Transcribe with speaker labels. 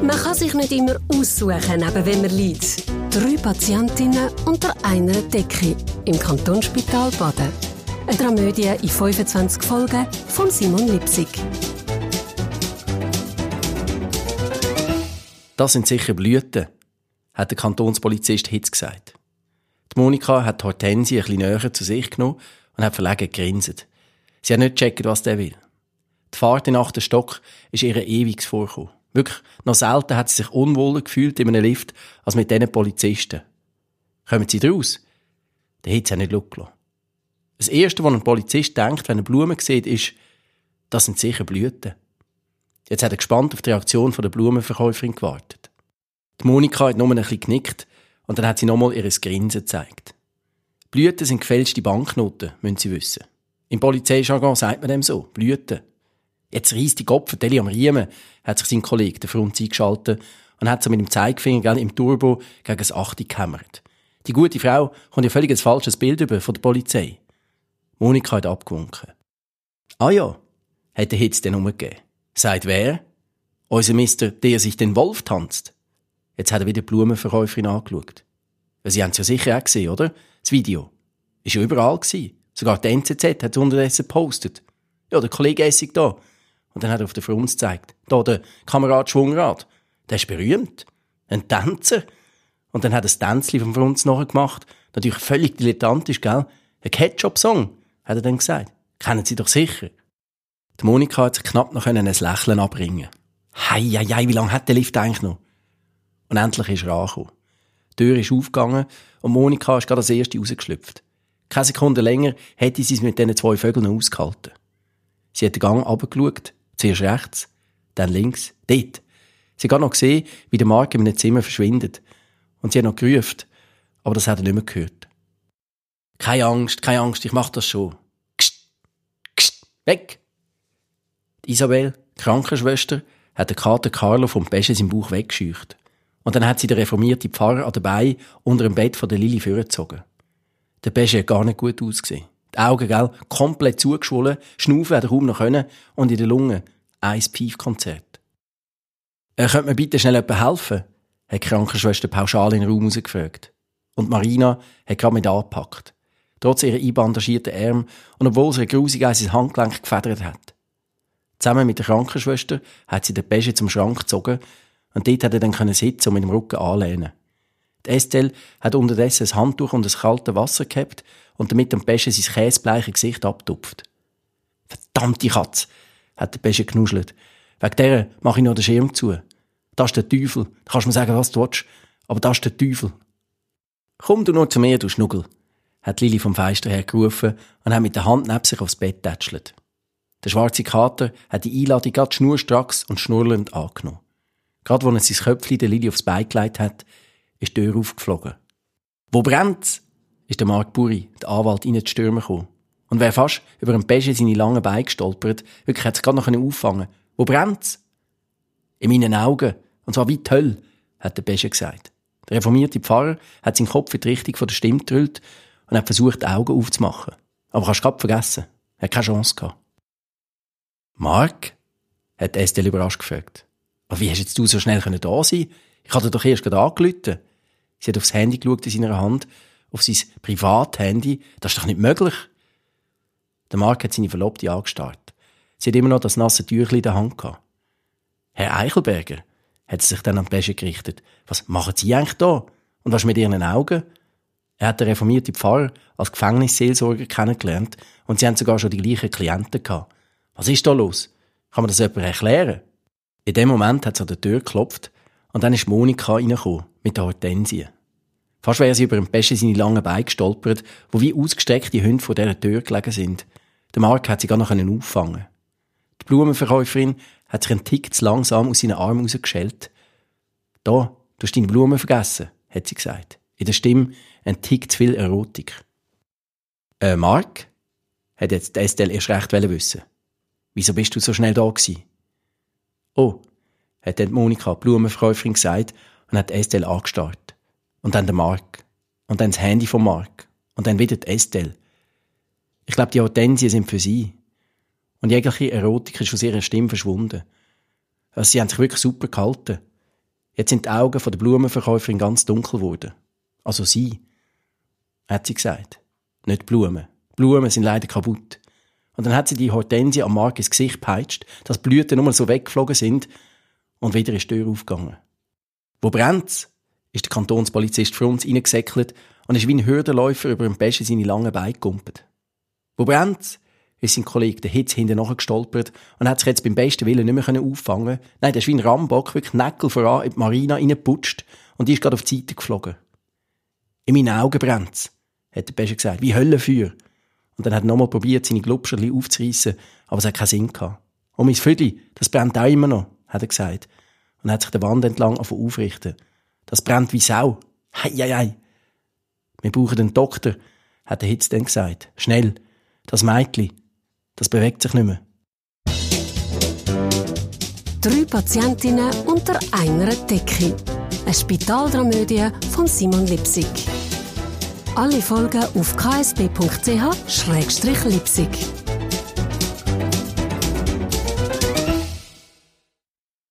Speaker 1: Man kann sich nicht immer aussuchen, neben wem man liegt. Drei Patientinnen unter einer Decke im Kantonsspital Baden. Eine Dramödie in 25 Folgen von Simon Lipsig.
Speaker 2: Das sind sicher Blüten, hat der Kantonspolizist Hitz gesagt. Die Monika hat Hortensie ein bisschen näher zu sich genommen und hat verlegen gegrinset. Sie hat nicht gecheckt, was der will. Die Fahrt in den achten Stock ist ihr ewiges vorgekommen. Wirklich, noch selten hat sie sich unwohler gefühlt in einem Lift als mit diesen Polizisten. Kommen sie? Der Hitz hat nicht gelassen. Das Erste, was ein Polizist denkt, wenn er Blumen sieht, ist, das sind sicher Blüten. Jetzt hat er gespannt auf die Reaktion der Blumenverkäuferin gewartet. Die Monika hat nur ein bisschen genickt und dann hat sie nochmal ihr Grinsen gezeigt. Blüten sind gefälschte Banknoten, müssen Sie wissen. Im Polizeijargon sagt man dem so, Blüten. Jetzt reißt die Kopfvertelle am Riemen, hat sich sein Kollege, der Front eingeschaltet und hat so mit dem Zeigefinger gell, im Turbo gegen das Achte gehämmert. Die gute Frau kommt ja völlig ein falsches Bild über von der Polizei. Monika hat abgewunken. Ah ja, hat der Hitz den umgegeben. Sagt wer? Unser Mister, der sich den Wolf tanzt. Jetzt hat er wieder die Blumenverkäuferin angeschaut. Sie haben es ja sicher auch gesehen, oder? Das Video. Ist ja überall gewesen. Sogar die NZZ hat es unterdessen gepostet. Ja, der Kollege Essig da. Und dann hat er auf den Frunz gezeigt. Da der Kamerad Schwungrad. Der ist berühmt. Ein Tänzer. Und dann hat er das Tänzli vom Frunz nachher gemacht. Natürlich völlig dilettantisch, gell? Ein Ketchup-Song, hat er dann gesagt. Kennen Sie doch sicher. Die Monika hat sich knapp noch ein Lächeln abbringen Hei, hei, hei, wie lange hat der Lift eigentlich noch? Und endlich ist er angekommen. Die Tür ist aufgegangen und Monika ist gerade als erste rausgeschlüpft. Keine Sekunde länger hätte sie es mit diesen zwei Vögeln ausgehalten. Sie hat den Gang runtergeschaut, zuerst rechts, dann links, dort. Sie hat noch gesehen, wie der Mark in einem Zimmer verschwindet. Und sie hat noch gerufen, aber das hat er nicht mehr gehört. Keine Angst, keine Angst, ich mach das schon. Kst, kst, weg! Die Isabel, die Krankenschwester, hat den Kater Carlo vom Pesche im Bauch weggescheucht. Und dann hat sie den reformierten Pfarrer an dabei unter dem Bett von der Lilly vorgezogen. Der Pesche hat gar nicht gut ausgesehen. Die Augen, gell, komplett zugeschwollen, schnaufen er kaum noch können und in der Lunge ein Piefkonzert. Äh, könnte mir bitte schnell jemand helfen? hat die Krankenschwester pauschal in den Raum rausgefragt. Und Marina hat gerade mit angepackt. Trotz ihrer einbandagierten Arme und obwohl sie grusig ein Handgelenk gefedert hat. Zusammen mit der Krankenschwester hat sie den Pesche zum Schrank gezogen und dort hat er dann sitzen und mit dem Rücken anlehnen. Estelle hat unterdessen ein Handtuch und das kalte Wasser gehabt und damit dem Pesche sein käsebleiche Gesicht abtupft. Verdammte Katze, hat der Pesche genuschelt. Wegen der mache ich noch den Schirm zu. Das ist der Teufel. Da kannst mir sagen, was du willst. Aber das ist der Teufel. Komm du nur zu mir, du Schnuggel, hat Lili vom Feister her gerufen und hat mit der Hand neben sich aufs Bett tätschelt. Der schwarze Kater hat die Einladung gerade schnurstracks und schnurrend angenommen. Gerade als er sein Köpfchen der Lili aufs Bein gelegt hat, ist die Tür aufgeflogen. Wo brennt's? ist der Mark Buri, der Anwalt, in die Stürme gekommen. Und wer fast über ein Pesche seine langen Beine gestolpert, wirklich hat es gerade noch auffangen Wo brennt's? In meinen Augen. Und zwar wie die Hölle, hat der Pesche gesagt. Der reformierte Pfarrer hat seinen Kopf in die Richtung der Stimme gedrückt und hat versucht, die Augen aufzumachen. Aber kannst du vergessen. Er hat keine Chance gehabt. Mark? hat Estelle überrascht gefragt. Aber wie hast jetzt du so schnell da sein Ich hatte doch erst gerade angerufen. Sie hat aufs Handy geschaut in seiner Hand, auf sein Privathandy. Das ist doch nicht möglich. Der Mark hat seine Verlobte angestarrt. Sie hat immer noch das nasse Tüchlein in der Hand gehabt. Herr Eichelberger, hat sie sich dann an die Bläsche gerichtet. Was machen Sie eigentlich da? Und was mit Ihren Augen? Er hat den reformierten Pfarrer als Gefängnisseelsorger kennengelernt und sie haben sogar schon die gleichen Klienten gehabt. Was ist da los? Kann man das jemand erklären? In dem Moment hat es an der Tür geklopft und dann ist Monika reingekommen mit der Hortensie. Fast wäre sie über den Pesche seine langen Beine gestolpert, wo wie ausgestreckte Hunde vor dieser Tür gelegen sind. Der Mark hat sie gar noch auffangen Die Blumenverkäuferin hat sich einen Tick zu langsam aus seinen Armen rausgeschält. Da, du hast deine Blumen vergessen, hat sie gesagt. In der Stimme ein Tick zu viel Erotik. Äh, Mark? Hat jetzt Estelle erst recht wissen. Wieso bist du so schnell da gewesen? Oh, hat dann Monika, die Blumenverkäuferin, gesagt und hat Estelle angestarrt. Und dann der Mark. Und dann das Handy von Mark. Und dann wieder die Estelle. Ich glaube, die Hortensien sind für sie. Und jegliche Erotik ist aus ihrer Stimme verschwunden. Also sie haben sich wirklich super gehalten. Jetzt sind die Augen von der Blumenverkäuferin ganz dunkel geworden. Also sie, hat sie gesagt. Nicht Blumen. Blumen sind leider kaputt. Und dann hat sie die Hortensie am Markt ins Gesicht peitscht, dass die Blüten nur so weggeflogen sind und wieder ist die Tür aufgegangen. Wo brennt's? Ist der Kantonspolizist für uns reingesäckelt und ist wie ein Hürdenläufer über dem Besten seine langen Beine gekumpelt. Wo brennt's? ist sein Kollege der Hitz hinten gestolpert und hat sich jetzt beim besten Willen nicht mehr auffangen Nein, der ist wie ein Rambock, wirklich Näckel voran in die Marina reingeputscht und die ist gerade auf die Seite geflogen. In meinen Augen brennt's, hat der Beste gesagt, wie Höllenfeuer. Und dann hat er nochmal probiert, seine Glubscherli aufzureissen, aber es hat keinen Sinn gehabt. Und mein Vögel, das brennt auch immer noch, hat er gesagt. Und hat sich der Wand entlang aufrichten. Das brennt wie Sau. Hei, hei, hei. Wir brauchen einen Doktor, hat der Hitz dann gesagt. Schnell. Das Mädchen, das bewegt sich nicht mehr.
Speaker 1: Drei Patientinnen unter einer Decke. Eine Spitaldramödie von Simon Lipsig. Alle Folgen auf ksb.ch-lipsig.